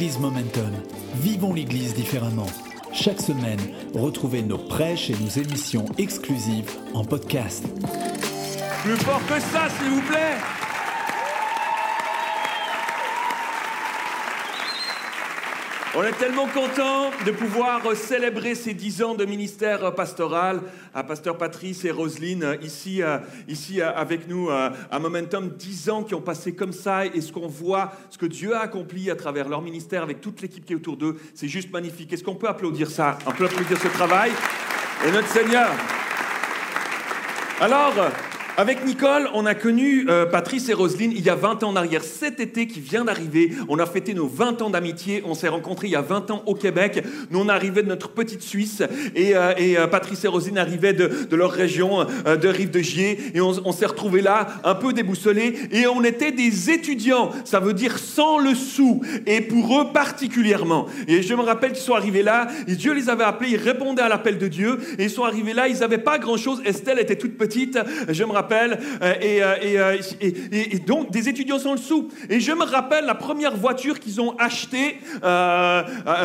Église Momentum. Vivons l'Église différemment. Chaque semaine, retrouvez nos prêches et nos émissions exclusives en podcast. Plus fort que ça, s'il vous plaît. On est tellement content de pouvoir célébrer ces dix ans de ministère pastoral à Pasteur Patrice et Roselyne ici, euh, ici euh, avec nous euh, à Momentum. Dix ans qui ont passé comme ça et ce qu'on voit, ce que Dieu a accompli à travers leur ministère avec toute l'équipe qui est autour d'eux, c'est juste magnifique. Est-ce qu'on peut applaudir ça? On peut applaudir ce travail et notre Seigneur. Alors, avec Nicole, on a connu euh, Patrice et Roselyne il y a 20 ans en arrière. Cet été qui vient d'arriver, on a fêté nos 20 ans d'amitié. On s'est rencontrés il y a 20 ans au Québec. Nous, on arrivait de notre petite Suisse et, euh, euh, Patrice et Roselyne arrivaient de, leur région de Rive de Gier. Et on, on s'est retrouvés là, un peu déboussolés. Et on était des étudiants, ça veut dire sans le sou. Et pour eux particulièrement. Et je me rappelle qu'ils sont arrivés là, et Dieu les avait appelés, ils répondaient à l'appel de Dieu. Et ils sont arrivés là, ils n'avaient pas grand-chose. Estelle était toute petite, je me rappelle euh, euh, euh, et, donc des étudiants sans le sou. Et je me rappelle la première voiture qu'ils ont achetée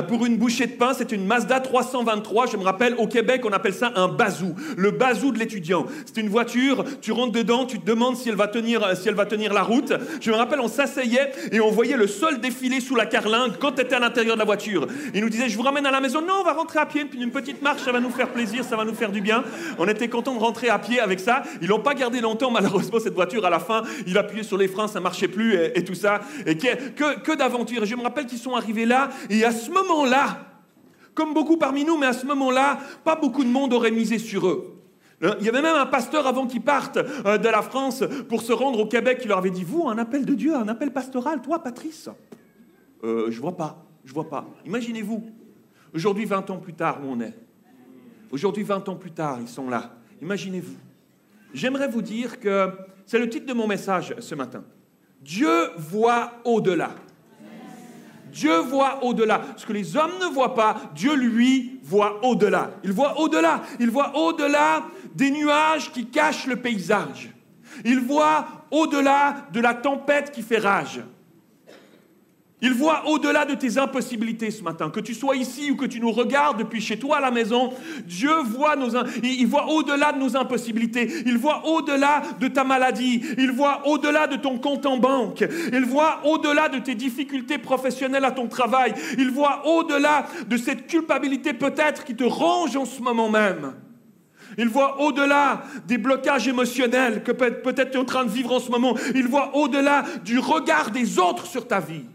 pour une bouchée de pain, c'est une Mazda 323. Je me rappelle, au Québec, on appelle ça un bazou, le bazou de l'étudiant. C'est une voiture, tu rentres dedans, tu te demandes si elle va tenir, si elle va tenir la route. Je me rappelle, on s'asseyait et on voyait le sol défiler sous la carlingue quand tu étais à l'intérieur de la voiture. Il nous disait, je vous ramène à la maison. Non, on va rentrer à pied, une petite marche, ça va nous faire plaisir, ça va nous faire du bien. On était content de rentrer à pied avec ça. Ils l'ont pas gardé longtemps, malheureusement, cette voiture, à la fin, il appuyait sur les freins, ça marchait plus et, tout ça. Et que, que d'aventures. Je me rappelle qu'ils sont arrivés là, et à ce moment-là, comme beaucoup parmi nous, mais à ce moment-là, pas beaucoup de monde aurait misé sur eux. Hein, il y avait même un pasteur avant qu'ils partent euh, de la France pour se rendre au Québec qui leur avait dit Vous, un appel de Dieu, un appel pastoral, toi, Patrice? Euh, Je vois pas, je vois pas. Imaginez-vous, aujourd'hui, 20 ans plus tard, où on est. Aujourd'hui, 20 ans plus tard, ils sont là. Imaginez-vous j'aimerais vous dire que c'est le titre de mon message ce matin. Dieu voit au-delà. Dieu voit au-delà. Ce que les hommes ne voient pas, Dieu lui voit au-delà. Il voit au-delà. Il voit au-delà des nuages qui cachent le paysage. Il voit au-delà de la tempête qui fait rage. Il voit au-delà de tes impossibilités ce matin. Que tu sois ici ou que tu nous regardes depuis chez toi à la maison, Dieu voit nos, il voit au-delà de nos impossibilités. Il voit au-delà de ta maladie. Il voit au-delà de ton compte en banque. Il voit au-delà de tes difficultés professionnelles à ton travail. Il voit au-delà de cette culpabilité peut-être qui te ronge en ce moment même. Il voit au-delà des blocages émotionnels que peut-être tu es en train de vivre en ce moment. Il voit au-delà du regard des autres sur ta vie.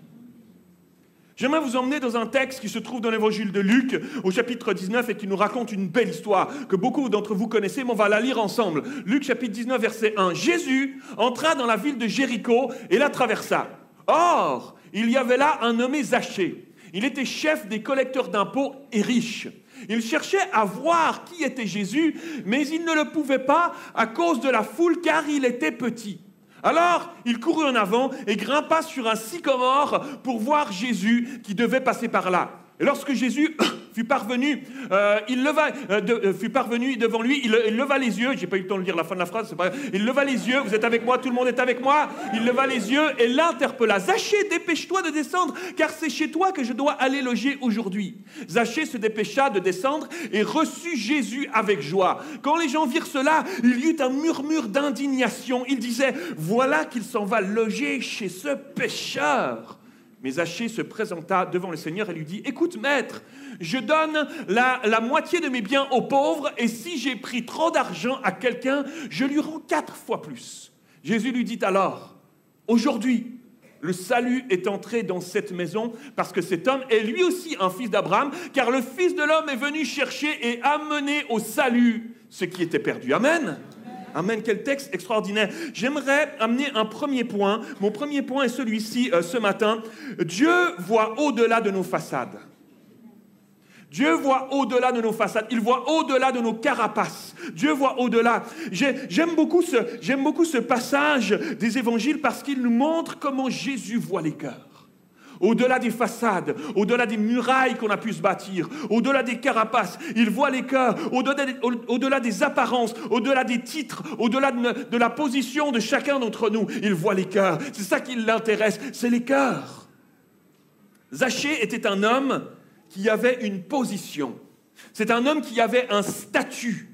J'aimerais vous emmener dans un texte qui se trouve dans l'évangile de Luc au chapitre 19 et qui nous raconte une belle histoire que beaucoup d'entre vous connaissez, mais on va la lire ensemble. Luc chapitre 19 verset 1. Jésus entra dans la ville de Jéricho et la traversa. Or, il y avait là un nommé Zachée. Il était chef des collecteurs d'impôts et riche. Il cherchait à voir qui était Jésus, mais il ne le pouvait pas à cause de la foule car il était petit. Alors, il courut en avant et grimpa sur un sycomore pour voir Jésus qui devait passer par là. Lorsque Jésus fut parvenu, euh, il leva, euh, euh, fut parvenu devant lui, il, leva les yeux, j'ai pas eu le temps de lire la fin de la phrase, il leva les yeux, vous êtes avec moi, tout le monde est avec moi, il leva les yeux et l'interpella. Zachée, dépêche-toi de descendre, car c'est chez toi que je dois aller loger aujourd'hui. Zachée se dépêcha de descendre et reçut Jésus avec joie. Quand les gens virent cela, il y eut un murmure d'indignation. Ils disaient, voilà qu'il s'en va loger chez ce pécheur. Mais Zachée se présenta devant le Seigneur et lui dit, écoute maître, je donne la, la moitié de mes biens aux pauvres et si j'ai pris trop d'argent à quelqu'un, je lui rends quatre fois plus. Jésus lui dit alors, aujourd'hui, le salut est entré dans cette maison parce que cet homme est lui aussi un fils d'Abraham, car le Fils de l'homme est venu chercher et amener au salut ce qui était perdu. Amen. Amen, quel texte extraordinaire. J'aimerais amener un premier point. Mon premier point est celui-ci euh, ce matin. Dieu voit au-delà de nos façades. Dieu voit au-delà de nos façades, il voit au-delà de nos carapaces. Dieu voit au-delà. J'aime beaucoup, ce, beaucoup ce passage des évangiles parce qu'il nous montre comment Jésus voit les cœurs au-delà des façades, au-delà des murailles qu'on a pu se bâtir, au-delà des carapaces. Il voit les cœurs, au-delà des, apparences, au-delà des titres, au-delà de, la position de chacun d'entre nous. Il voit les cœurs. C'est ça qui l'intéresse, c'est les cœurs. Zachée était un homme qui avait une position. C'est un homme qui avait un statut.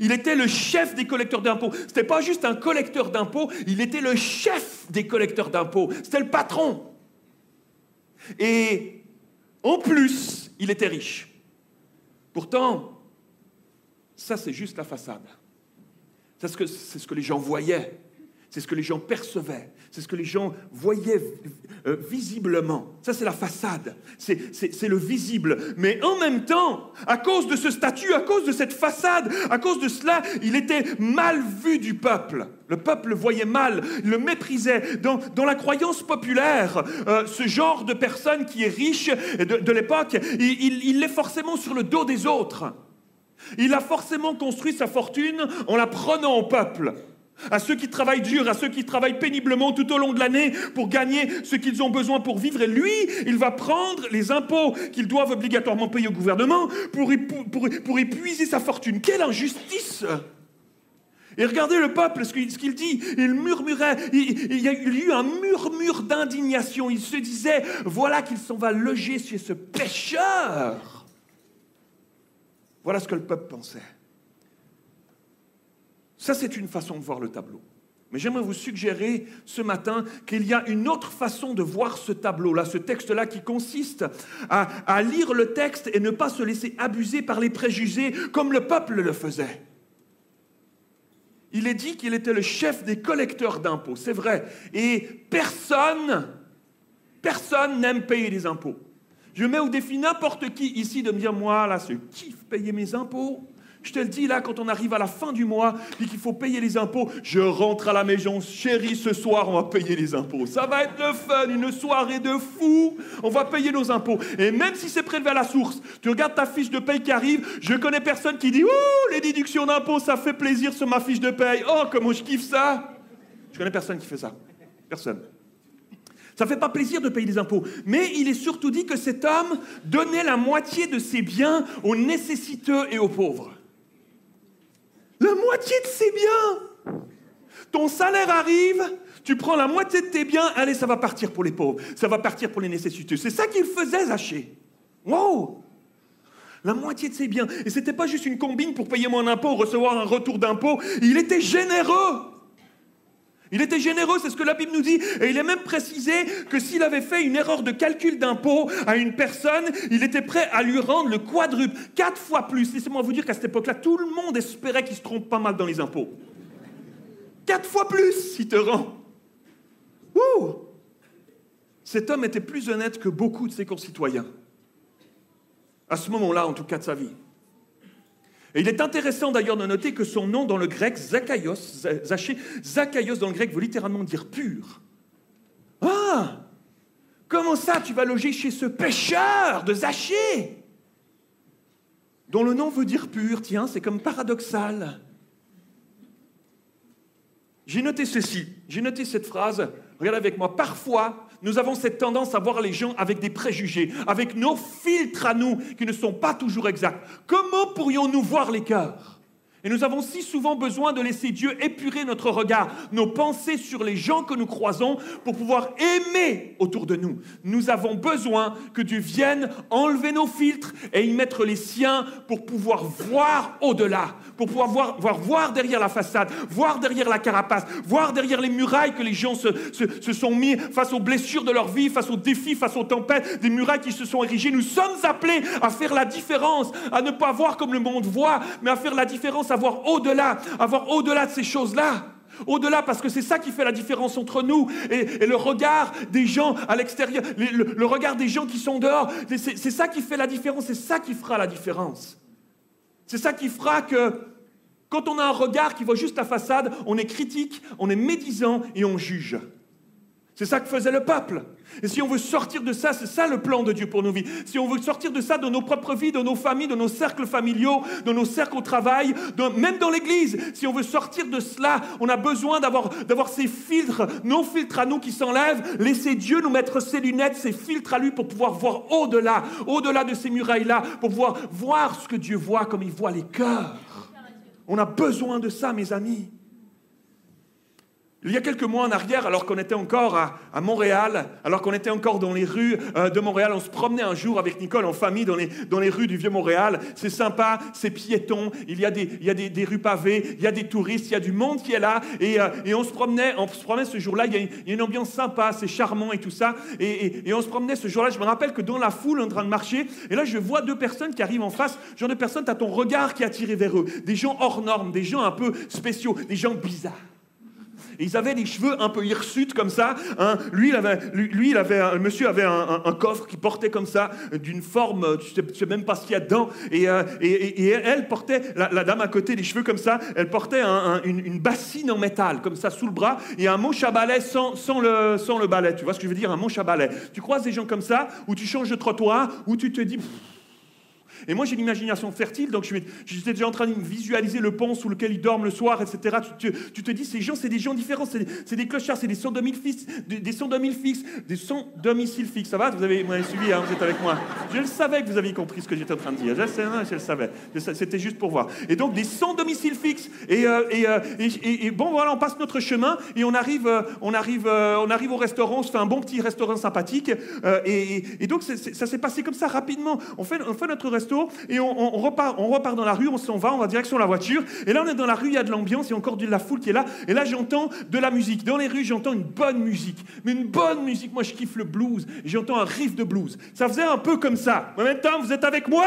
Il était le chef des collecteurs d'impôts. Ce n'était pas juste un collecteur d'impôts, il était le chef des collecteurs d'impôts. C'était le patron. Et en plus, il était riche. Pourtant, ça c'est juste la façade. C'est ce, que, les gens voyaient. C'est ce que les gens percevaient. C'est ce que les gens voyaient euh, visiblement. Ça, c'est la façade. C'est le visible. Mais en même temps, à cause de ce statut, à cause de cette façade, à cause de cela, il était mal vu du peuple. Le peuple le voyait mal, le méprisait. Dans, la croyance populaire, euh, ce genre de personne qui est riche de, l'époque, il, il l'est forcément sur le dos des autres. Il a forcément construit sa fortune en la prenant au peuple à ceux qui travaillent dur, à ceux qui travaillent péniblement tout au long de l'année pour gagner ce qu'ils ont besoin pour vivre. Et lui, il va prendre les impôts qu'ils doivent obligatoirement payer au gouvernement pour, pour, épuiser sa fortune. Quelle injustice et regardez le peuple, ce qu'il dit. Il murmurait, il, y a eu un murmure d'indignation. Il se disait, voilà qu'il s'en va loger chez ce pécheur. Voilà ce que le peuple pensait. Ça, c'est une façon de voir le tableau. Mais j'aimerais vous suggérer ce matin qu'il y a une autre façon de voir ce tableau-là, ce texte-là, qui consiste à, lire le texte et ne pas se laisser abuser par les préjugés comme le peuple le faisait. Il est dit qu'il était le chef des collecteurs d'impôts, c'est vrai. Et personne, personne n'aime payer des impôts. Je mets au défi n'importe qui ici de me dire, moi, là, je kiffe payer mes impôts. Je te le dis là, quand on arrive à la fin du mois et qu'il faut payer les impôts, je rentre à la maison, chérie, ce soir on va payer les impôts. Ça va être le fun, une soirée de fou. On va payer nos impôts. Et même si c'est prélevé à la source, tu regardes ta fiche de paye qui arrive, je connais personne qui dit Ouh, les déductions d'impôts, ça fait plaisir sur ma fiche de paye. Oh, comment je kiffe ça. Je connais personne qui fait ça. Personne. Ça ne fait pas plaisir de payer des impôts. Mais il est surtout dit que cet homme donnait la moitié de ses biens aux nécessiteux et aux pauvres. La moitié de ses biens. Ton salaire arrive, tu prends la moitié de tes biens, allez, ça va partir pour les pauvres, ça va partir pour les nécessiteux. C'est ça qu'il faisait, Zaché. Wow La moitié de ses biens. Et ce n'était pas juste une combine pour payer mon impôt, recevoir un retour d'impôt. Il était généreux. Il était généreux, c'est ce que la Bible nous dit. Et il est même précisé que s'il avait fait une erreur de calcul d'impôt à une personne, il était prêt à lui rendre le quadruple, quatre fois plus. Laissez-moi vous dire qu'à cette époque-là, tout le monde espérait qu'il se trompe pas mal dans les impôts. Quatre fois plus, il te rend. Ouh Cet homme était plus honnête que beaucoup de ses concitoyens. À ce moment-là, en tout cas de sa vie. Et il est intéressant d'ailleurs de noter que son nom dans le grec, Zachaios, Zaché, Zachaios dans le grec veut littéralement dire pur. Ah Comment ça tu vas loger chez ce pêcheur de Zaché dont le nom veut dire pur, tiens, c'est comme paradoxal. J'ai noté ceci, j'ai noté cette phrase, regardez avec moi, parfois nous avons cette tendance à voir les gens avec des préjugés, avec nos filtres à nous qui ne sont pas toujours exacts. Comment pourrions-nous voir les cœurs? Et nous avons si souvent besoin de laisser Dieu épurer notre regard, nos pensées sur les gens que nous croisons pour pouvoir aimer autour de nous. Nous avons besoin que Dieu vienne enlever nos filtres et y mettre les siens pour pouvoir voir au-delà, pour pouvoir voir, voir, voir, derrière la façade, voir derrière la carapace, voir derrière les murailles que les gens se, se sont mis face aux blessures de leur vie, face aux défis, face aux tempêtes, des murailles qui se sont érigées. Nous sommes appelés à faire la différence, à ne pas voir comme le monde voit, mais à faire la différence, voir au-delà, à voir au-delà de ces choses-là. Au-delà, parce que c'est ça qui fait la différence entre nous et, le regard des gens à l'extérieur, le, regard des gens qui sont dehors. C'est ça qui fait la différence, c'est ça qui fera la différence. C'est ça qui fera que quand on a un regard qui voit juste la façade, on est critique, on est médisant et on juge. C'est ça que faisait le peuple. Et si on veut sortir de ça, c'est ça le plan de Dieu pour nos vies. Si on veut sortir de ça dans nos propres vies, dans nos familles, dans nos cercles familiaux, dans nos cercles au travail, même dans l'église, si on veut sortir de cela, on a besoin d'avoir, ces filtres, nos filtres à nous qui s'enlèvent. Laisser Dieu nous mettre ses lunettes, ses filtres à lui pour pouvoir voir au-delà, au-delà de ces murailles-là, pour pouvoir voir ce que Dieu voit comme il voit les cœurs. On a besoin de ça, mes amis. Il y a quelques mois en arrière, alors qu'on était encore à, Montréal, alors qu'on était encore dans les rues euh, de Montréal, on se promenait un jour avec Nicole en famille dans les, rues du Vieux-Montréal. C'est sympa, c'est piéton, il y a, des, rues pavées, il y a des touristes, il y a du monde qui est là. Et, euh, on, se promenait, on se promenait ce jour-là, il, y a une ambiance sympa, c'est charmant et tout ça. Et, et, on se promenait ce jour-là, je me rappelle que dans la foule en train de marcher, et là je vois deux personnes qui arrivent en face, genre de personnes, tu as ton regard qui est attiré vers eux. Des gens hors normes, des gens un peu spéciaux, des gens bizarres ils avaient les cheveux un peu hirsutes comme ça. Hein. Lui, il avait, le monsieur avait un, coffre qui portait comme ça, d'une forme, tu sais, sais même pas ce qu'il y a dedans. Et, euh, elle portait, la, dame à côté, les cheveux comme ça, elle portait une, bassine en métal, comme ça, sous le bras, et un manche à balai sans, sans, le, sans le balai. Tu vois ce que je veux dire Un manche à balai. Tu croises des gens comme ça, où tu changes de trottoir, où tu te dis... Et moi, j'ai l'imagination fertile, donc j'étais déjà en train de visualiser le pont sous lequel ils dorment le soir, etc. Tu, te dis, ces gens, c'est des gens différents, c'est des, clochards, c'est des sans domicile fixes, des, sans domicile fixes, des sans domicile fixes. Ça va? Vous avez, suivi, hein, vous êtes avec moi. Je le savais que vous aviez compris ce que j'étais en train de dire. Je, le savais. C'était juste pour voir. Et donc, des sans domicile fixes. Euh, euh, et, et, bon, voilà, on passe notre chemin et on arrive, euh, on arrive, on arrive au restaurant, on se fait un bon petit restaurant sympathique. et, donc, ça s'est passé comme ça rapidement. On fait, on fait notre restaurant et on, repart, on repart dans la rue, on s'en va, on va direction la voiture. Et là, on est dans la rue, il y a de l'ambiance, il y a encore de la foule qui est là. Et là, j'entends de la musique. Dans les rues, j'entends une bonne musique. Mais une bonne musique. Moi, je kiffe le blues. J'entends un riff de blues. Ça faisait un peu comme ça. En même temps, vous êtes avec moi?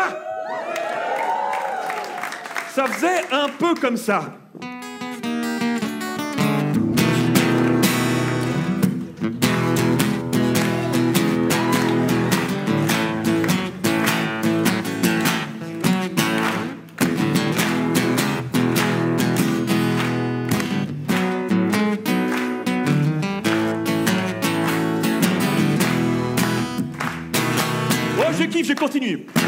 Ça faisait un peu comme ça. Continue.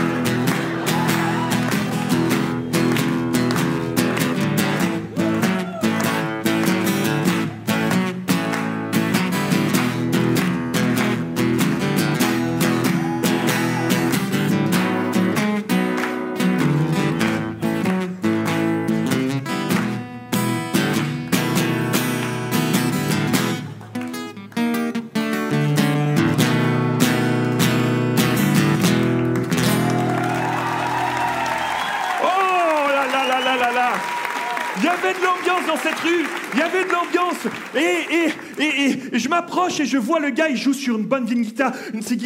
Je m'approche et je vois le gars, il joue sur une bonne vieille guitare, une ces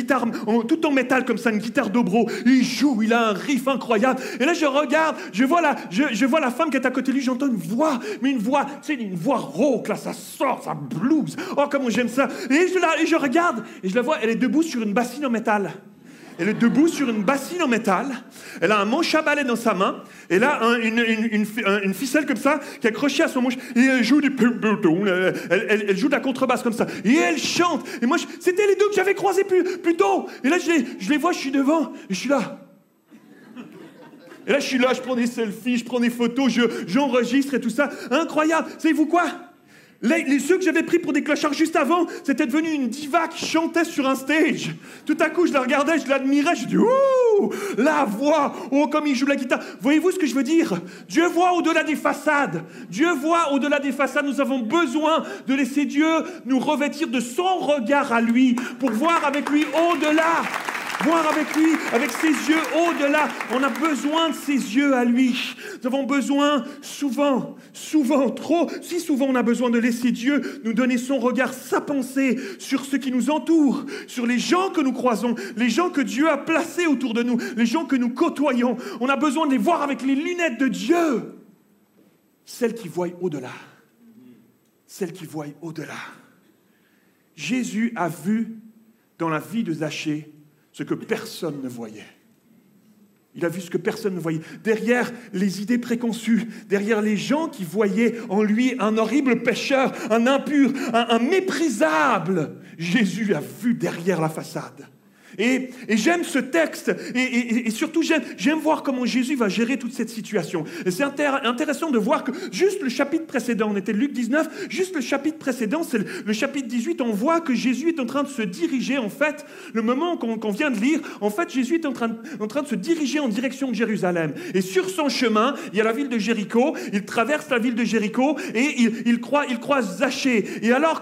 tout en métal comme ça, une guitare dobro. Il joue, il a un riff incroyable. Et là, je regarde, je vois la, je, vois la femme qui est à côté de lui, j'entends une voix, mais une voix, c'est une voix rauque, là, ça sort, ça blues. Oh, comment j'aime ça. Et je, la, et je regarde, et je la vois, elle est debout sur une bassine en métal. Elle est debout sur une bassine en métal. Elle a un manche à balai dans sa main. Elle a une, ficelle comme ça qui est accrochée à son manche. Et elle joue du elle, elle, elle, joue de la contrebasse comme ça. Et elle chante. Et moi, c'était les deux que j'avais croisés plus, tôt. Et là, je les, je les vois, je suis devant. Et je suis là. Et là, je suis là, je prends des selfies, je prends des photos, j'enregistre et tout ça. Incroyable. Savez-vous quoi? Les, ceux que j'avais pris pour des clochards juste avant, c'était devenu une diva qui chantait sur un stage. Tout à coup, je la regardais, je l'admirais, je dis Ouh, la voix, oh, comme il joue la guitare. Voyez-vous ce que je veux dire? Dieu voit au-delà des façades. Dieu voit au-delà des façades. Nous avons besoin de laisser Dieu nous revêtir de son regard à lui pour voir avec lui au-delà voir avec lui, avec ses yeux au-delà. On a besoin de ses yeux à lui. Nous avons besoin souvent, souvent, trop, si souvent on a besoin de laisser Dieu nous donner son regard, sa pensée sur ce qui nous entoure, sur les gens que nous croisons, les gens que Dieu a placés autour de nous, les gens que nous côtoyons. On a besoin de les voir avec les lunettes de Dieu. Celles qui voient au-delà. Celles qui voient au-delà. Jésus a vu dans la vie de Zachée ce que personne ne voyait. Il a vu ce que personne ne voyait. Derrière les idées préconçues, derrière les gens qui voyaient en lui un horrible pécheur, un impur, un, méprisable, Jésus a vu derrière la façade. Et, j'aime ce texte, et, surtout j'aime voir comment Jésus va gérer toute cette situation. C'est intéressant de voir que juste le chapitre précédent, on était Luc 19, juste le chapitre précédent, c'est le, chapitre 18, on voit que Jésus est en train de se diriger, en fait, le moment qu'on vient de lire, en fait Jésus est en train, de se diriger en direction de Jérusalem. Et sur son chemin, il y a la ville de Jéricho, il traverse la ville de Jéricho, et il, croise, il Zachée. Et alors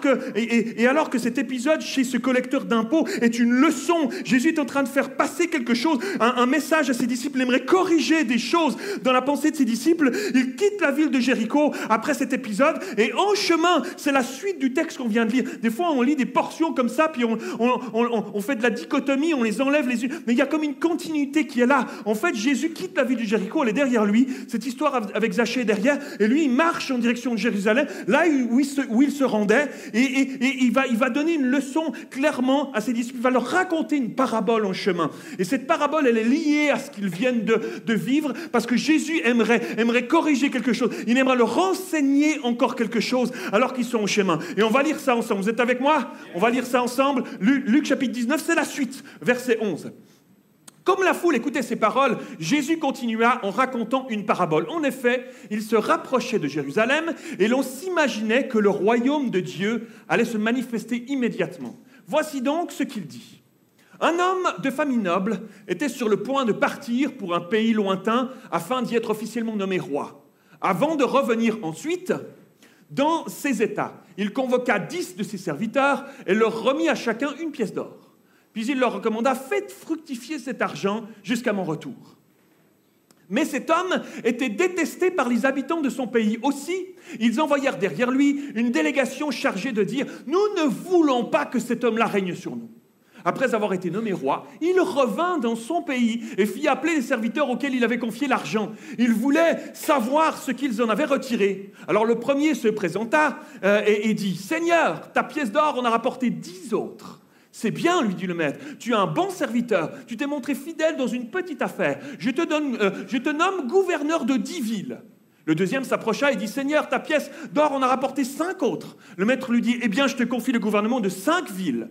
que cet épisode chez ce collecteur d'impôts est une leçon Jésus est en train de faire passer quelque chose, un, message à ses disciples. Il aimerait corriger des choses dans la pensée de ses disciples. Il quitte la ville de Jéricho après cet épisode et en chemin, c'est la suite du texte qu'on vient de lire. Des fois, on lit des portions comme ça, puis on, fait de la dichotomie, on les enlève les unes. Mais il y a comme une continuité qui est là. En fait, Jésus quitte la ville de Jéricho, elle est derrière lui. Cette histoire avec Zachée est derrière. Et lui, il marche en direction de Jérusalem, là où il se, rendait. Et, il, va, il va donner une leçon clairement à ses disciples. Il va leur raconter une parabole en chemin. Et cette parabole, elle est liée à ce qu'ils viennent de, vivre, parce que Jésus aimerait, aimerait corriger quelque chose. Il aimerait leur renseigner encore quelque chose alors qu'ils sont en chemin. Et on va lire ça ensemble. Vous êtes avec moi? On va lire ça ensemble. Luc, Luc chapitre 19, c'est la suite, verset 11. Comme la foule écoutait ces paroles, Jésus continua en racontant une parabole. En effet, il se rapprochait de Jérusalem et l'on s'imaginait que le royaume de Dieu allait se manifester immédiatement. Voici donc ce qu'il dit. Un homme de famille noble était sur le point de partir pour un pays lointain afin d'y être officiellement nommé roi. Avant de revenir ensuite dans ses États, il convoqua dix de ses serviteurs et leur remit à chacun une pièce d'or. Puis il leur recommanda, faites fructifier cet argent jusqu'à mon retour. Mais cet homme était détesté par les habitants de son pays. Aussi, ils envoyèrent derrière lui une délégation chargée de dire, nous ne voulons pas que cet homme-là règne sur nous après avoir été nommé roi, il revint dans son pays et fit appeler les serviteurs auxquels il avait confié l'argent. Il voulait savoir ce qu'ils en avaient retiré. Alors le premier se présenta euh, et, dit, Seigneur, ta pièce d'or en a rapporté dix autres. C'est bien, lui dit le maître. Tu es un bon serviteur. Tu t'es montré fidèle dans une petite affaire. Je te, donne, euh, je te nomme gouverneur de dix villes. Le deuxième s'approcha et dit Seigneur, ta pièce d'or en a rapporté cinq autres. Le maître lui dit Eh bien, je te confie le gouvernement de cinq villes.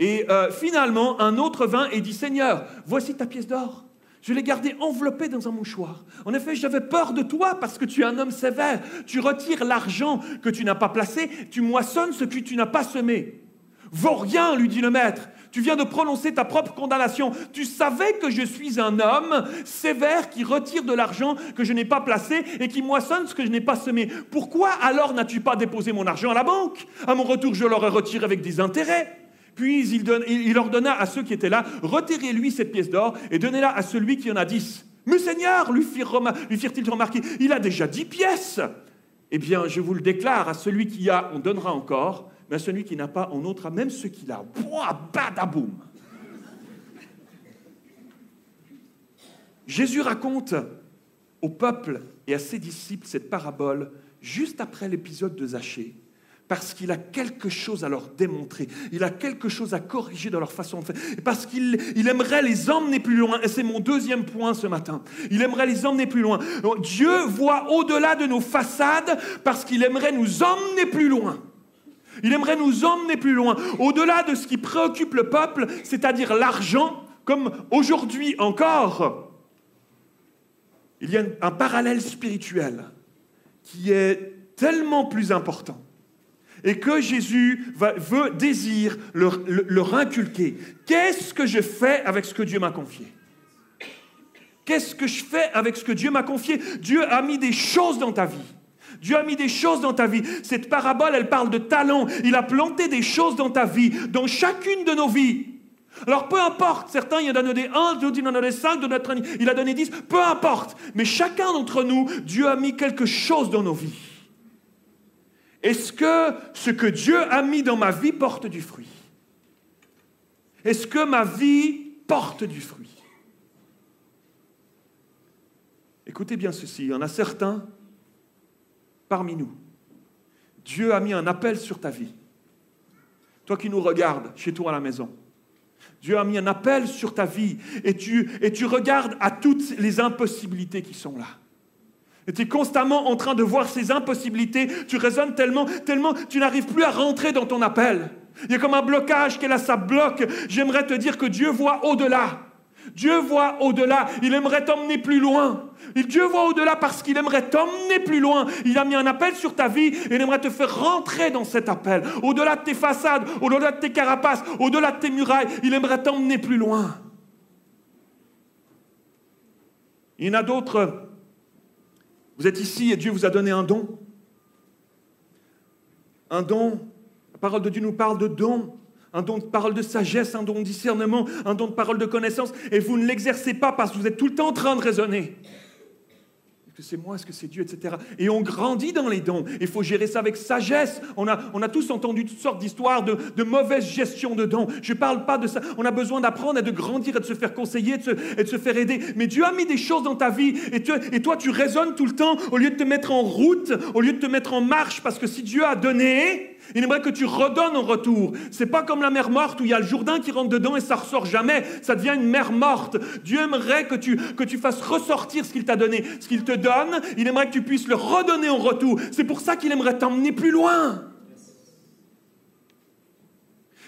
Et euh, finalement, un autre vint et dit, Seigneur, voici ta pièce d'or. Je l'ai gardée enveloppée dans un mouchoir. En effet, j'avais peur de toi parce que tu es un homme sévère. Tu retires l'argent que tu n'as pas placé, tu moissonnes ce que tu n'as pas semé. Vaut rien, lui dit le maître. Tu viens de prononcer ta propre condamnation. Tu savais que je suis un homme sévère qui retire de l'argent que je n'ai pas placé et qui moissonne ce que je n'ai pas semé. Pourquoi alors n'as-tu pas déposé mon argent à la banque? À mon retour, je l'aurais retiré avec des intérêts. Puis il, ordonna à ceux qui étaient là, retirez-lui cette pièce d'or et donnez-la à celui qui en a dix. Mais Seigneur, lui firent-ils remarquer, il a déjà dix pièces. Eh bien, je vous le déclare, à celui qui a, on donnera encore, mais à celui qui n'a pas, on ôtera même ce qu'il a. Boah, badaboum Jésus raconte au peuple et à ses disciples cette parabole juste après l'épisode de Zachée parce qu'il a quelque chose à leur démontrer, il a quelque chose à corriger dans leur façon de faire, parce qu'il aimerait les emmener plus loin. Et c'est mon deuxième point ce matin. Il aimerait les emmener plus loin. Dieu voit au-delà de nos façades parce qu'il aimerait nous emmener plus loin. Il aimerait nous emmener plus loin, au-delà de ce qui préoccupe le peuple, c'est-à-dire l'argent, comme aujourd'hui encore. Il y a un parallèle spirituel qui est tellement plus important et que Jésus veut, désire leur, inculquer. Qu'est-ce que je fais avec ce que Dieu m'a confié? Qu'est-ce que je fais avec ce que Dieu m'a confié? Dieu a mis des choses dans ta vie. Dieu a mis des choses dans ta vie. Cette parabole, elle parle de talent. Il a planté des choses dans ta vie, dans chacune de nos vies. Alors peu importe, certains, il en a donné un, d'autres, il en a donné cinq, d'autres, il a donné dix, peu importe. Mais chacun d'entre nous, Dieu a mis quelque chose dans nos vies. Est-ce que ce que Dieu a mis dans ma vie porte du fruit? Est-ce que ma vie porte du fruit? Écoutez bien ceci, il y en a certains parmi nous. Dieu a mis un appel sur ta vie. Toi qui nous regardes chez toi à la maison. Dieu a mis un appel sur ta vie et tu, et tu regardes à toutes les impossibilités qui sont là. Et tu es constamment en train de voir ces impossibilités. Tu raisonnes tellement, tellement, tu n'arrives plus à rentrer dans ton appel. Il y a comme un blocage qui est là, ça bloque. J'aimerais te dire que Dieu voit au-delà. Dieu voit au-delà. Il aimerait t'emmener plus loin. Dieu voit au-delà parce qu'il aimerait t'emmener plus loin. Il a mis un appel sur ta vie et il aimerait te faire rentrer dans cet appel. Au-delà de tes façades, au-delà de tes carapaces, au-delà de tes murailles, il aimerait t'emmener plus loin. Il y en a d'autres. Vous êtes ici et Dieu vous a donné un don. Un don. La parole de Dieu nous parle de don un don de parole de sagesse, un don de discernement, un don de parole de connaissance, et vous ne l'exercez pas parce que vous êtes tout le temps en train de raisonner. C'est moi, est-ce que c'est Dieu, etc. Et on grandit dans les dons. Il faut gérer ça avec sagesse. On a, on a tous entendu toutes sortes d'histoires de, de, mauvaise gestion de dons. Je ne parle pas de ça. On a besoin d'apprendre et de grandir et de se faire conseiller de se, et de se faire aider. Mais Dieu a mis des choses dans ta vie et, et toi, tu raisonnes tout le temps au lieu de te mettre en route, au lieu de te mettre en marche. Parce que si Dieu a donné, il aimerait que tu redonnes en retour. C'est pas comme la mer morte où il y a le Jourdain qui rentre dedans et ça ressort jamais. Ça devient une mer morte. Dieu aimerait que tu, que tu fasses ressortir ce qu'il t'a donné. Ce qu'il te donne, il aimerait que tu puisses le redonner en retour. C'est pour ça qu'il aimerait t'emmener plus loin.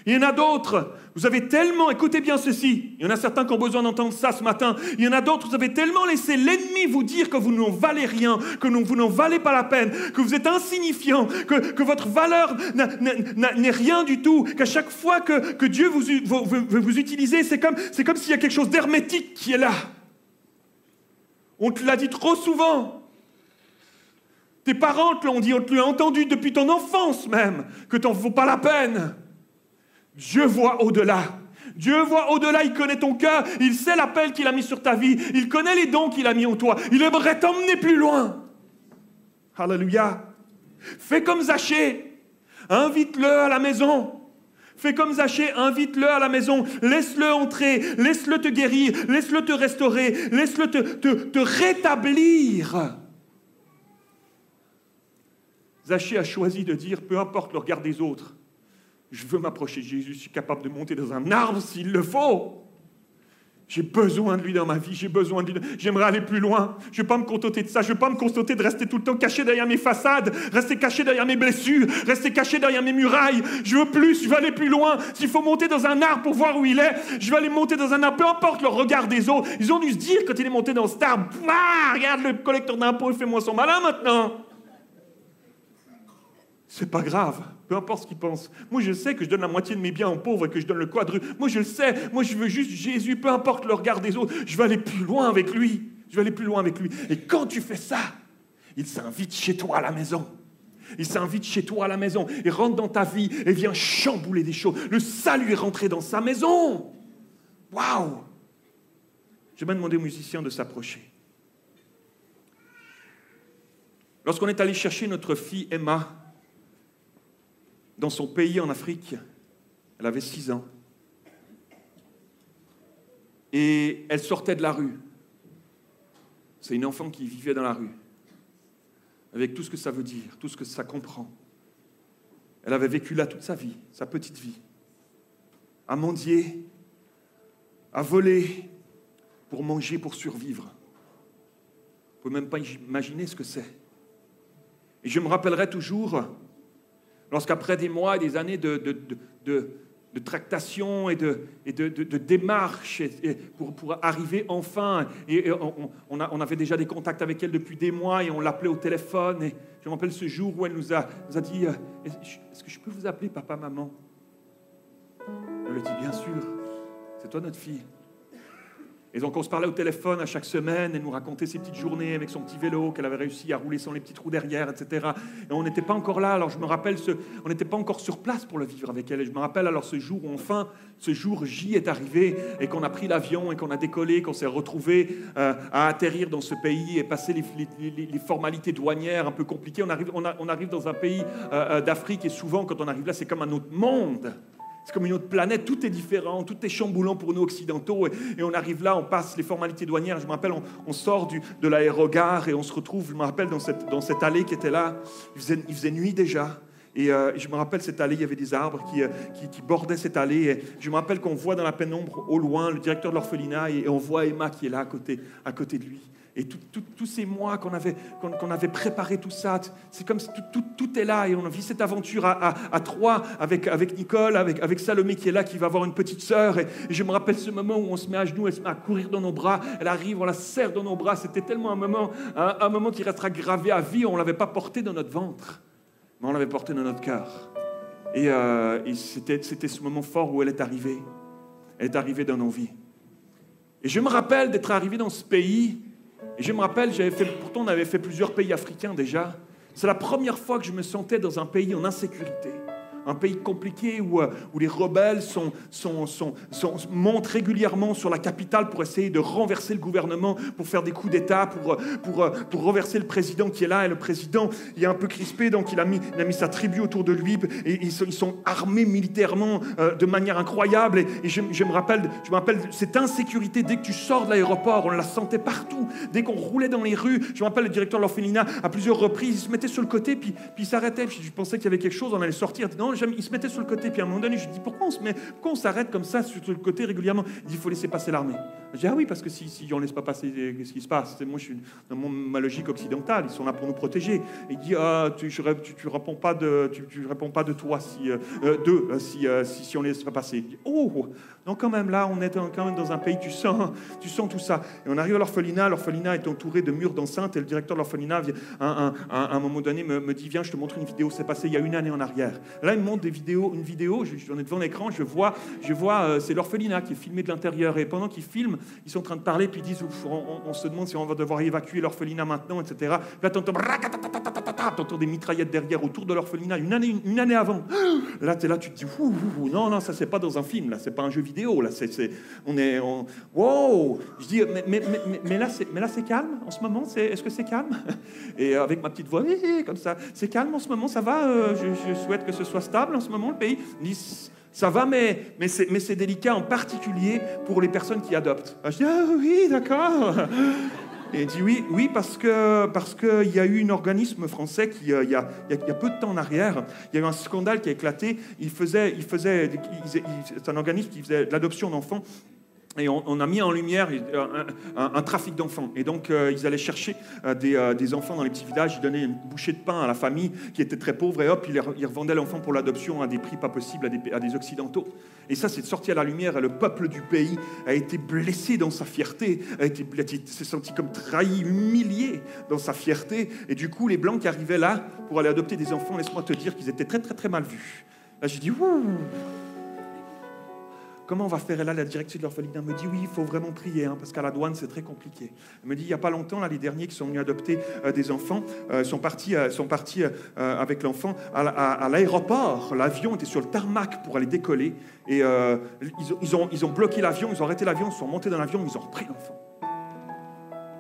Il y en a d'autres. Vous avez tellement, écoutez bien ceci, il y en a certains qui ont besoin d'entendre ça ce matin, il y en a d'autres, vous avez tellement laissé l'ennemi vous dire que vous n'en valez rien, que vous n'en valez pas la peine, que vous êtes insignifiant, que, votre valeur n'est rien du tout, qu'à chaque fois que, Dieu vous, vous, vous, utilisez, c'est comme s'il y a quelque chose d'hermétique qui est là. On te l'a dit trop souvent. Tes parents te l'ont dit, on te l'a entendu depuis ton enfance même, que t'en vaut pas la peine. Dieu voit au-delà. Dieu voit au-delà, il connaît ton cœur, il sait l'appel qu'il a mis sur ta vie, il connaît les dons qu'il a mis en toi, il aimerait t'emmener plus loin. Alléluia. Fais comme Zachée, invite-le à la maison. Fais comme Zachée, invite-le à la maison, laisse-le entrer, laisse-le te guérir, laisse-le te restaurer, laisse-le te, te, rétablir. Zachée a choisi de dire, peu importe le regard des autres, je veux m'approcher de Jésus, je suis capable de monter dans un arbre s'il le faut. J'ai besoin de lui dans ma vie, j'ai besoin de lui. J'aimerais aller plus loin. Je ne vais pas me contenter de ça. Je ne vais pas me contenter de rester tout le temps caché derrière mes façades, rester caché derrière mes blessures, rester caché derrière mes murailles. Je veux plus, je veux aller plus loin. S'il faut monter dans un arbre pour voir où il est, je vais aller monter dans un arbre. Peu importe le regard des autres. Ils ont dû se dire quand il est monté dans cet arbre, ah, regarde le collecteur d'impôts, il fait moi son malin maintenant. C'est pas grave, peu importe ce qu'ils pensent. Moi, je sais que je donne la moitié de mes biens aux pauvres et que je donne le quadruple. Moi, je le sais. Moi, je veux juste Jésus, peu importe le regard des autres. Je vais aller plus loin avec lui. Je vais aller plus loin avec lui. Et quand tu fais ça, il s'invite chez toi à la maison. Il s'invite chez toi à la maison. Il rentre dans ta vie et vient chambouler des choses. Le salut est rentré dans sa maison. Waouh Je vais demander aux musiciens de s'approcher. Lorsqu'on est allé chercher notre fille Emma, dans son pays en Afrique. Elle avait six ans. Et elle sortait de la rue. C'est une enfant qui vivait dans la rue, avec tout ce que ça veut dire, tout ce que ça comprend. Elle avait vécu là toute sa vie, sa petite vie, à mendier, à voler pour manger, pour survivre. Vous ne pouvez même pas imaginer ce que c'est. Et je me rappellerai toujours Lorsqu'après des mois et des années de, de, tractation et de, et de, démarches pour, pour, arriver enfin. Et, on, on, avait déjà des contacts avec elle depuis des mois et on l'appelait au téléphone. Et je me rappelle ce jour où elle nous a, nous a dit euh, Est-ce que je peux vous appeler papa, maman? Elle lui dit Bien sûr, c'est toi notre fille. Et donc on se parlait au téléphone à chaque semaine, elle nous racontait ses petites journées avec son petit vélo qu'elle avait réussi à rouler sans les petites roues derrière, etc. Et on n'était pas encore là, alors je me rappelle, on n'était pas encore sur place pour le vivre avec elle. Et je me rappelle alors ce jour où enfin, ce jour J est arrivé et qu'on a pris l'avion et qu'on a décollé, qu'on s'est retrouvé euh, à atterrir dans ce pays et passer les, formalités douanières un peu compliquées. On arrive, on, arrive dans un pays euh, euh, d'Afrique et souvent quand on arrive là, c'est comme un autre monde. C'est comme une autre planète, tout est différent, tout est chamboulant pour nous occidentaux. Et, on arrive là, on passe les formalités douanières. Je me rappelle, on, sort du, de l'aérogare et on se retrouve, je me rappelle, dans cette, allée qui était là. Il faisait, nuit déjà. Et euh, je me rappelle cette allée, il y avait des arbres qui, euh, qui, bordaient cette allée. Et je me rappelle qu'on voit dans la pénombre au loin le directeur de l'orphelinat et, on voit Emma qui est là à côté, à côté de lui. Et tous ces mois qu'on avait, avait préparé tout ça, c'est comme si tout, est là et on vu cette aventure à, à, trois avec, Nicole, avec, avec Salomé qui est là, qui va avoir une petite sœur. Et, je me rappelle ce moment où on se met à genoux, elle se met à courir dans nos bras, elle arrive, on la serre dans nos bras. C'était tellement un moment, un, moment qui restera gravé à vie. On ne l'avait pas porté dans notre ventre, mais on l'avait porté dans notre cœur. Et, euh, et c'était ce moment fort où elle est arrivée. Elle est arrivée dans nos vies. Et je me rappelle d'être arrivé dans ce pays et je me rappelle, pourtant on avait fait plusieurs pays africains déjà. C'est la première fois que je me sentais dans un pays en insécurité un pays compliqué où, euh, les rebelles montent régulièrement sur la capitale pour essayer de renverser le gouvernement, pour faire des coups d'État, pour, euh, euh, pour renverser le président qui est là. Et le président, il est un peu crispé, donc il a mis, sa tribu autour de lui. Ils sont, armés militairement de manière incroyable. Et, je, je, me rappelle, je me rappelle cette insécurité dès que tu sors de l'aéroport, on la sentait partout. Dès qu'on roulait dans les rues, je me rappelle le directeur de l'orphelinat, à plusieurs reprises, il se mettait sur le côté, puis, puis il s'arrêtait. Je pensais qu'il y avait quelque chose, on allait sortir. Non, il se mettait sur le côté. Puis à un moment donné, je dis pourquoi on se met, pourquoi on s'arrête comme ça sur le côté régulièrement? Il dit il faut laisser passer l'armée. Je dis ah oui, parce que si, si on laisse pas passer, qu'est-ce qui se passe Moi, je suis dans mon, ma logique occidentale. Ils sont là pour nous protéger. il dit ah, tu, tu, réponds pas de, tu, de toi si, euh, euh de, euh, si, euh, on laisse pas passer. oh donc quand même là, on est quand même dans un pays, tu sens, tu sens tout ça. Et on arrive à l'orphelinat, l'orphelinat est entouré de murs d'enceinte, et le directeur de l'orphelinat, à un, moment donné, me, dit, viens, je te montre une vidéo, c'est passé il y a une année en arrière. Là, il des vidéos, une vidéo, j'en ai devant l'écran, je vois, je vois euh, c'est l'orphelinat qui est filmé de l'intérieur, et pendant qu'ils filment, ils sont en train de parler, puis ils disent, on, se demande si on va devoir évacuer l'orphelinat maintenant, etc. Là, t'entends, des mitraillettes derrière autour de l'orphelinat, une année, une, année avant. Là, es là, tu te dis, non, non, ça, c'est pas dans un film, là, c'est pas un jeu vidéo. Là, c'est, on est, wow. Je dis, mais, mais, mais, là, c'est, mais là, c'est calme en ce moment. C'est, est-ce que c'est calme? Et avec ma petite voix, comme ça, c'est calme en ce moment. Ça va. Euh, je, souhaite que ce soit en ce moment, le pays. Ça va, mais, c'est, délicat en particulier pour les personnes qui adoptent. Ah, je dis, ah oui, d'accord. Et il dit oui, oui parce que parce qu'il y a eu un organisme français qui, euh, il, y a, peu de temps en arrière, il y a eu un scandale qui a éclaté. Il faisait, il faisait, c'est un organisme qui faisait l'adoption d'enfants et on, a mis en lumière un, trafic d'enfants. Et donc, euh, ils allaient chercher euh, euh, des, enfants dans les petits villages, ils donnaient une bouchée de pain à la famille qui était très pauvre, et hop, ils, revendaient l'enfant pour l'adoption à des prix pas possibles à des, Occidentaux. Et ça, c'est sorti à la lumière, et le peuple du pays a été blessé dans sa fierté, a été, s'est senti comme trahi, humilié dans sa fierté. Et du coup, les Blancs qui arrivaient là pour aller adopter des enfants, laisse-moi te dire qu'ils étaient très, très, très mal vus. Là, j'ai dit, ouh Comment on va faire Et là, la directrice de l'orphelinat me dit oui, il faut vraiment prier, hein, parce qu'à la douane, c'est très compliqué. Elle me dit, il n'y a pas longtemps, là, les derniers qui sont venus adopter euh, des enfants euh, sont partis, euh, avec l'enfant à, l'aéroport. L'avion était sur le tarmac pour aller décoller. Et ils, ont, bloqué l'avion, ils ont arrêté l'avion, ils sont montés dans l'avion, ils ont repris l'enfant.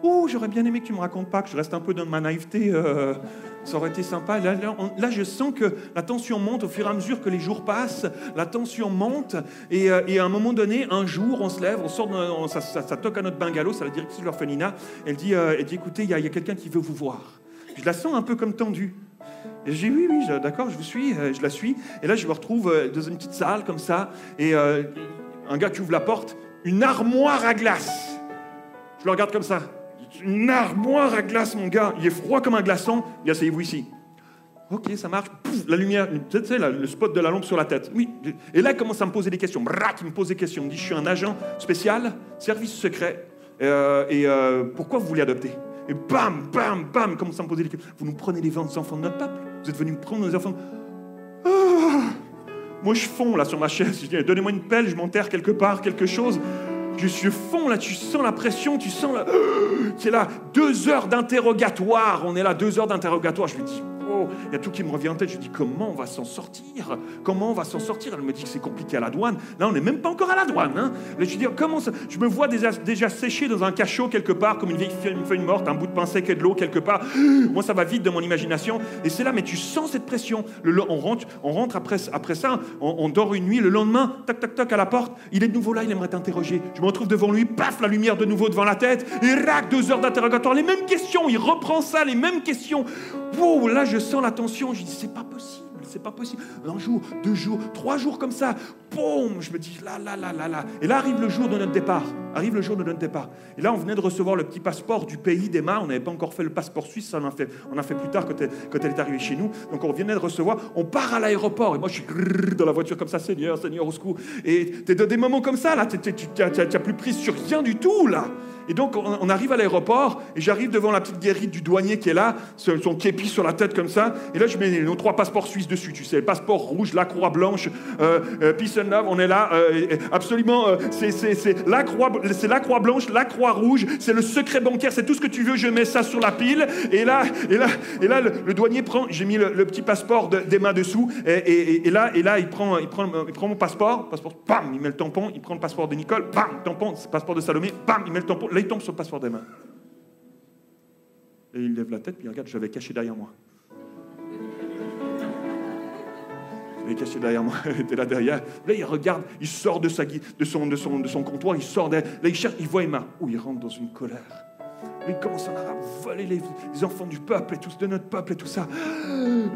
Oh, j'aurais bien aimé que tu me racontes pas, que je reste un peu dans ma naïveté. Euh, ça aurait été sympa. Là, je sens que la tension monte au fur et à mesure que les jours passent. La tension monte. Et, euh, à un moment donné, un jour, on se lève, on sort, ça, toque à notre bungalow, c'est la directrice de l'orphelinat. Elle dit, euh, elle dit écoutez, il y a, quelqu'un qui veut vous voir. Je la sens un peu comme tendue. Et j'ai oui, oui, d'accord, je vous suis, je la suis. Et là, je me retrouve dans une petite salle comme ça. Et un gars qui ouvre la porte, une armoire à glace. Je le regarde comme ça une armoire à glace, mon gars. Il est froid comme un glaçon. Il asseyez-vous ici. Ok, ça marche. la lumière, tu sais, le spot de la lampe sur la tête. Oui. Et là, il commence à me poser des questions. Brac, il me pose des questions. Il me dit, je suis un agent spécial, service secret. Euh, et euh, pourquoi vous voulez adopter? Et bam, bam, bam, il commence à me poser des questions. Vous nous prenez les enfants de notre peuple? Vous êtes venus prendre nos enfants? Ah Moi, je fonds là sur ma chaise. Je dis, donnez-moi une pelle, je m'enterre quelque part, quelque chose. Je suis fond là, tu sens la pression, tu sens la... C'est là, deux heures d'interrogatoire. On est là, deux heures d'interrogatoire. Je lui dis, il y a tout qui me revient en tête. Je dis comment on va s'en sortir? Comment on va s'en sortir? Elle me dit que c'est compliqué à la douane. Là, on n'est même pas encore à la douane. Hein. je dis comment ça? Je me vois déjà, séché dans un cachot quelque part, comme une vieille feuille morte, un bout de pain sec et de l'eau quelque part. Moi, ça va vite dans mon imagination. Et c'est là, mais tu sens cette pression. On rentre, on rentre après, après ça, on, dort une nuit. Le lendemain, tac, tac, tac, à la porte. Il est de nouveau là, il aimerait t'interroger. Je me retrouve devant lui, paf, la lumière de nouveau devant la tête. Et rac, deux heures d'interrogatoire. Les mêmes questions. Il reprend ça, les mêmes questions. Wow, là, je sens la tension. Je dis, c'est pas possible, c'est pas possible. Un jour, deux jours, trois jours comme ça, boum, je me dis là, là, là, là, là. Et là arrive le jour de notre départ. Arrive le jour de notre départ. Et là, on venait de recevoir le petit passeport du pays d'Emma. On n'avait pas encore fait le passeport suisse, ça on a fait, plus tard quand elle, est arrivée chez nous. Donc on venait de recevoir. On part à l'aéroport. Et moi, je suis dans la voiture comme ça, Seigneur, Seigneur, au secours. Et tu es dans des moments comme ça, là, tu n'as plus pris sur rien du tout, là. Et donc, on, arrive à l'aéroport, et j'arrive devant la petite guérite du douanier qui est là, son képi sur la tête comme ça. Et là, je mets nos trois passeports suisses dessus, tu sais, le passeport rouge, la croix blanche, euh, euh, Peace and Love, on est là, euh, absolument, euh, c'est la, croix, la croix blanche, la croix rouge, c'est le secret bancaire, c'est tout ce que tu veux, je mets ça sur la pile. Et là, et là, et là le, douanier prend, j'ai mis le, petit passeport des mains dessous, et, et, là, et là il, prend, il, prend, il prend mon passeport, passeport, bam, il met le tampon, il prend le passeport de Nicole, bam, tampon, passeport de Salomé, bam, il met le tampon, là il tombe sur le passeport des mains. Et il lève la tête, puis il regarde, j'avais caché derrière moi. Il est caché derrière moi, il était là derrière. Là, il regarde, il sort de son comptoir, il sort derrière. Là, il cherche, il voit Emma. Où il rentre dans une colère. Il commence à voler les, enfants du peuple et tous de notre peuple et tout ça.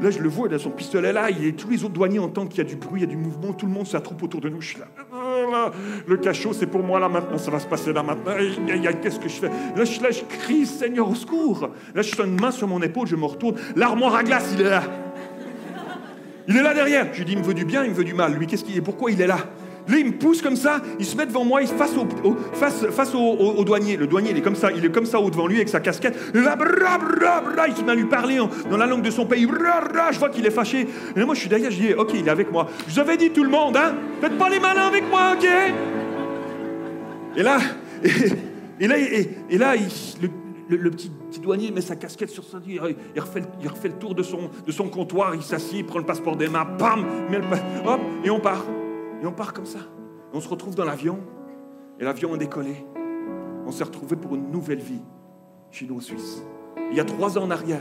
Là, je le vois, il a son pistolet là, il, tous les autres douaniers entendent qu'il y a du bruit, il y a du mouvement, tout le monde s'attroupe autour de nous. Je suis là. Le cachot, c'est pour moi là maintenant, ça va se passer là maintenant. Qu'est-ce que je fais? Là je, là, je crie, Seigneur, au secours. Là, je sens une main sur mon épaule, je me retourne. L'armoire à glace, il est là. Il est là derrière. Je lui dis, il me veut du bien, il me veut du mal. Lui, qu'est-ce qu'il est? Pourquoi il est là? Là, il me pousse comme ça, il se met devant moi, il face au, face, face au, douanier. Le douanier, il est comme ça, il est comme ça haut devant lui avec sa casquette. là, il se met à lui parler dans la langue de son pays. je vois qu'il est fâché. Et là, moi, je suis derrière, je dis, ok, il est avec moi. Je vous avais dit tout le monde, hein, faites pas les malins avec moi, ok? Et là, et, là, et, là, le, petit, douanier met sa casquette sur sa il, il, refait, il refait le tour de son, de son comptoir, il s'assied, il prend le passeport d'Emma, bam, met le, hop, et on part. Et on part comme ça. on se retrouve dans l'avion. Et l'avion a décollé. On s'est retrouvé pour une nouvelle vie chez nous en Suisse. Il y a trois ans en arrière,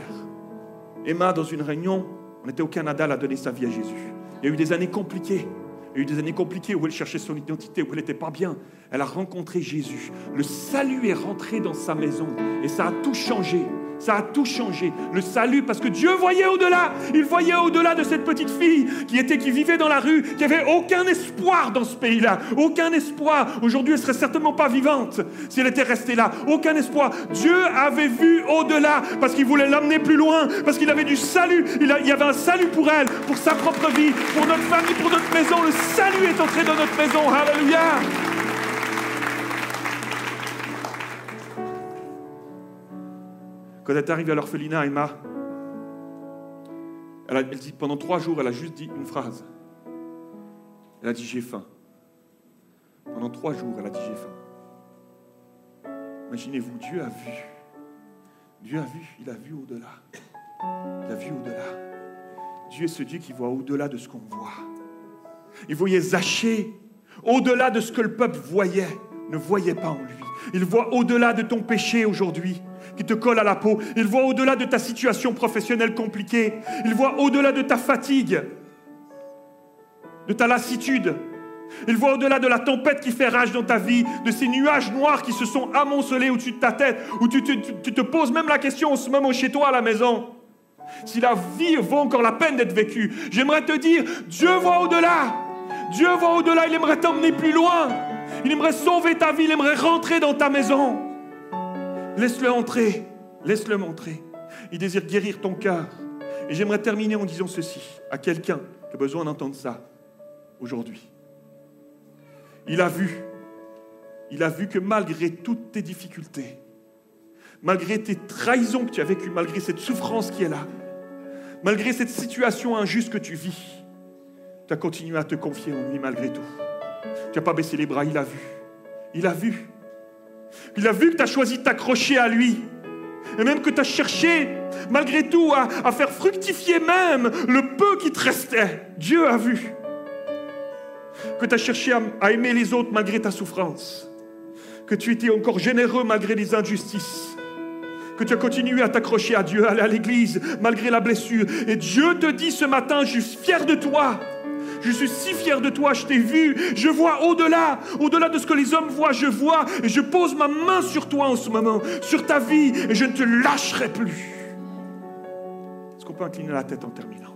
Emma, dans une réunion, on était au Canada, elle a donné sa vie à Jésus. Il y a eu des années compliquées. Il y a eu des années compliquées où elle cherchait son identité, où elle n'était pas bien. Elle a rencontré Jésus. Le salut est rentré dans sa maison et ça a tout changé. Ça a tout changé. Le salut, parce que Dieu voyait au-delà. Il voyait au-delà de cette petite fille qui était, qui vivait dans la rue, qui avait aucun espoir dans ce pays-là. Aucun espoir. Aujourd'hui, elle serait certainement pas vivante si elle était restée là. Aucun espoir. Dieu avait vu au-delà parce qu'il voulait l'amener plus loin, parce qu'il avait du salut. Il, il y avait un salut pour elle, pour sa propre vie, pour notre famille, pour notre maison. Le salut est entré dans notre maison. Alléluia. Quand elle est arrivée à l'orphelinat, Emma, elle, a, dit, pendant trois jours, elle a juste dit une phrase. Elle a dit j'ai faim. Pendant trois jours, elle a dit j'ai faim. Imaginez-vous, Dieu a vu. Dieu a vu, il a vu au-delà. Il a vu au-delà. Dieu est ce Dieu qui voit au-delà de ce qu'on voit. Il voyait Zachée au-delà de ce que le peuple voyait, ne voyait pas en lui. Il voit au-delà de ton péché aujourd'hui qui te colle à la peau. Il voit au-delà de ta situation professionnelle compliquée. Il voit au-delà de ta fatigue, de ta lassitude. Il voit au-delà de la tempête qui fait rage dans ta vie, de ces nuages noirs qui se sont amoncelés au-dessus de ta tête, où tu te, poses même la question en ce moment chez toi à la maison. Si la vie vaut encore la peine d'être vécue, j'aimerais te dire, Dieu voit au-delà. Dieu voit au-delà, il aimerait t'emmener plus loin. Il aimerait sauver ta vie, il aimerait rentrer dans ta maison. Laisse-le entrer. Laisse-le montrer. Il désire guérir ton cœur. Et j'aimerais terminer en disant ceci à quelqu'un qui a besoin d'entendre ça aujourd'hui. Il a vu, il a vu que malgré toutes tes difficultés, malgré tes trahisons que tu as vécues, malgré cette souffrance qui est là, malgré cette situation injuste que tu vis, tu as continué à te confier en lui malgré tout. Tu n'as pas baissé les bras, il a vu. Il a vu. Il a vu que tu as choisi de t'accrocher à lui. Et même que tu as cherché, malgré tout, à, faire fructifier même le peu qui te restait. Dieu a vu. Que tu as cherché à, aimer les autres malgré ta souffrance. Que tu étais encore généreux malgré les injustices. Que tu as continué à t'accrocher à Dieu, à aller à l'église malgré la blessure. Et Dieu te dit ce matin, je suis fier de toi. Je suis si fier de toi, je t'ai vu. Je vois au-delà, au-delà de ce que les hommes voient, je vois. Et je pose ma main sur toi en ce moment, sur ta vie, et je ne te lâcherai plus. Est-ce qu'on peut incliner la tête en terminant?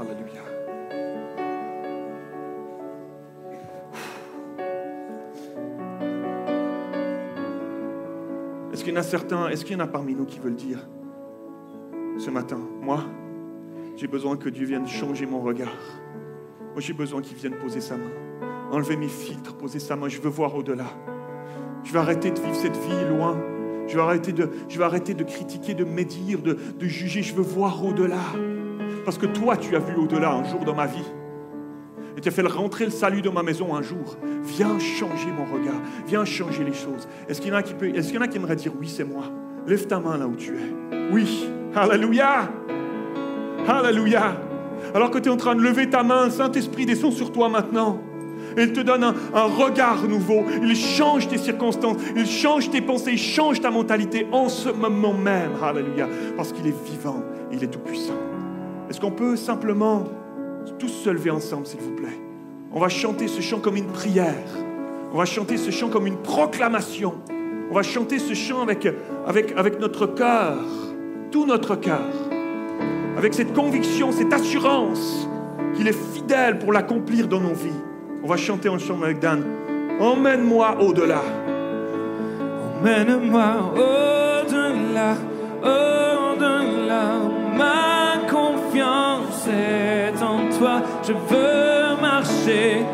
Alléluia. Est-ce qu'il y en a certains, est-ce qu'il y en a parmi nous qui veulent dire ce matin, moi, j'ai besoin que Dieu vienne changer mon regard. Moi, j'ai besoin qu'il vienne poser sa main, enlever mes filtres, poser sa main. Je veux voir au-delà. Je vais arrêter de vivre cette vie loin. Je vais arrêter de, je vais arrêter de critiquer, de médire, de, juger. Je veux voir au-delà. Parce que toi, tu as vu au-delà un jour dans ma vie. Et tu as fait rentrer le salut dans ma maison un jour. Viens changer mon regard. Viens changer les choses. Est-ce qu'il y en a qui, peut, est-ce qu'il y en a qui aimeraient dire oui, c'est moi Lève ta main là où tu es. Oui. Alléluia. Alléluia. Alors que tu es en train de lever ta main, Saint-Esprit descend sur toi maintenant. Et il te donne un, regard nouveau. Il change tes circonstances. Il change tes pensées. Il change ta mentalité en ce moment même. Alléluia. Parce qu'il est vivant. Il est tout puissant. Est-ce qu'on peut simplement tous se lever ensemble, s'il vous plaît? On va chanter ce chant comme une prière. On va chanter ce chant comme une proclamation. On va chanter ce chant avec, avec, avec notre cœur, tout notre cœur. Avec cette conviction, cette assurance qu'il est fidèle pour l'accomplir dans nos vies. On va chanter ensemble avec Dan. Emmène-moi au-delà. Emmène-moi au-delà, au-delà. Ma confiance est en toi. Je veux marcher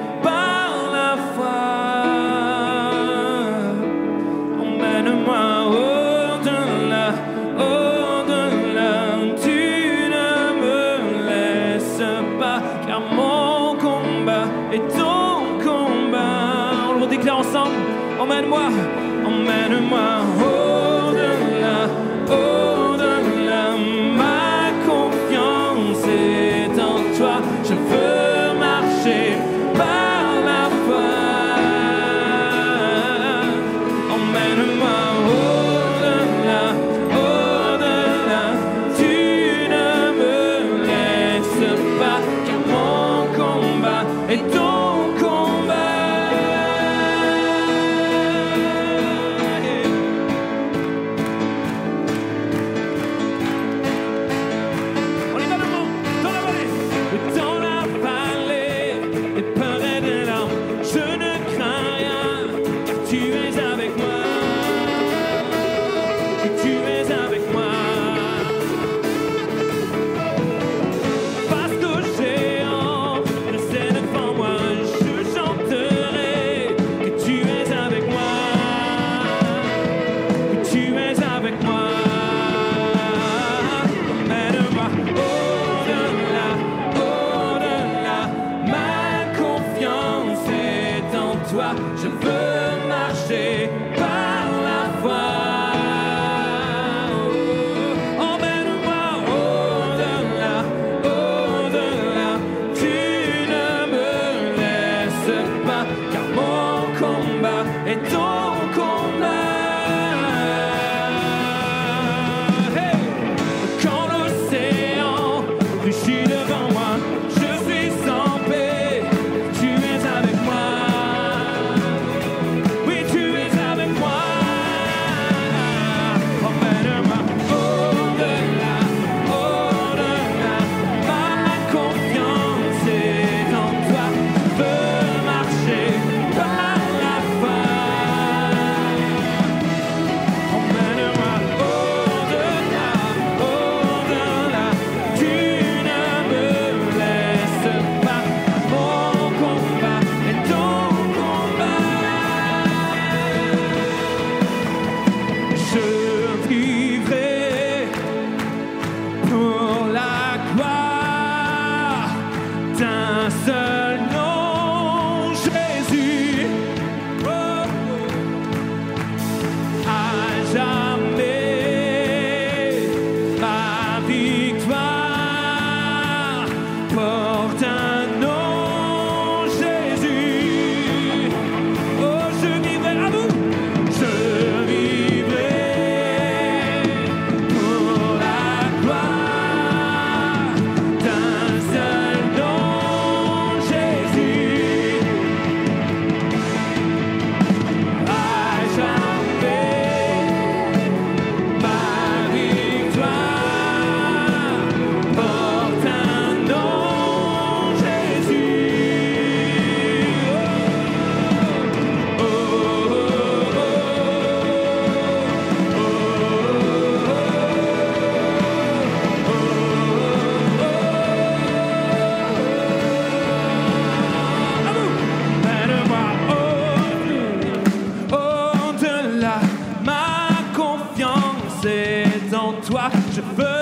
to first.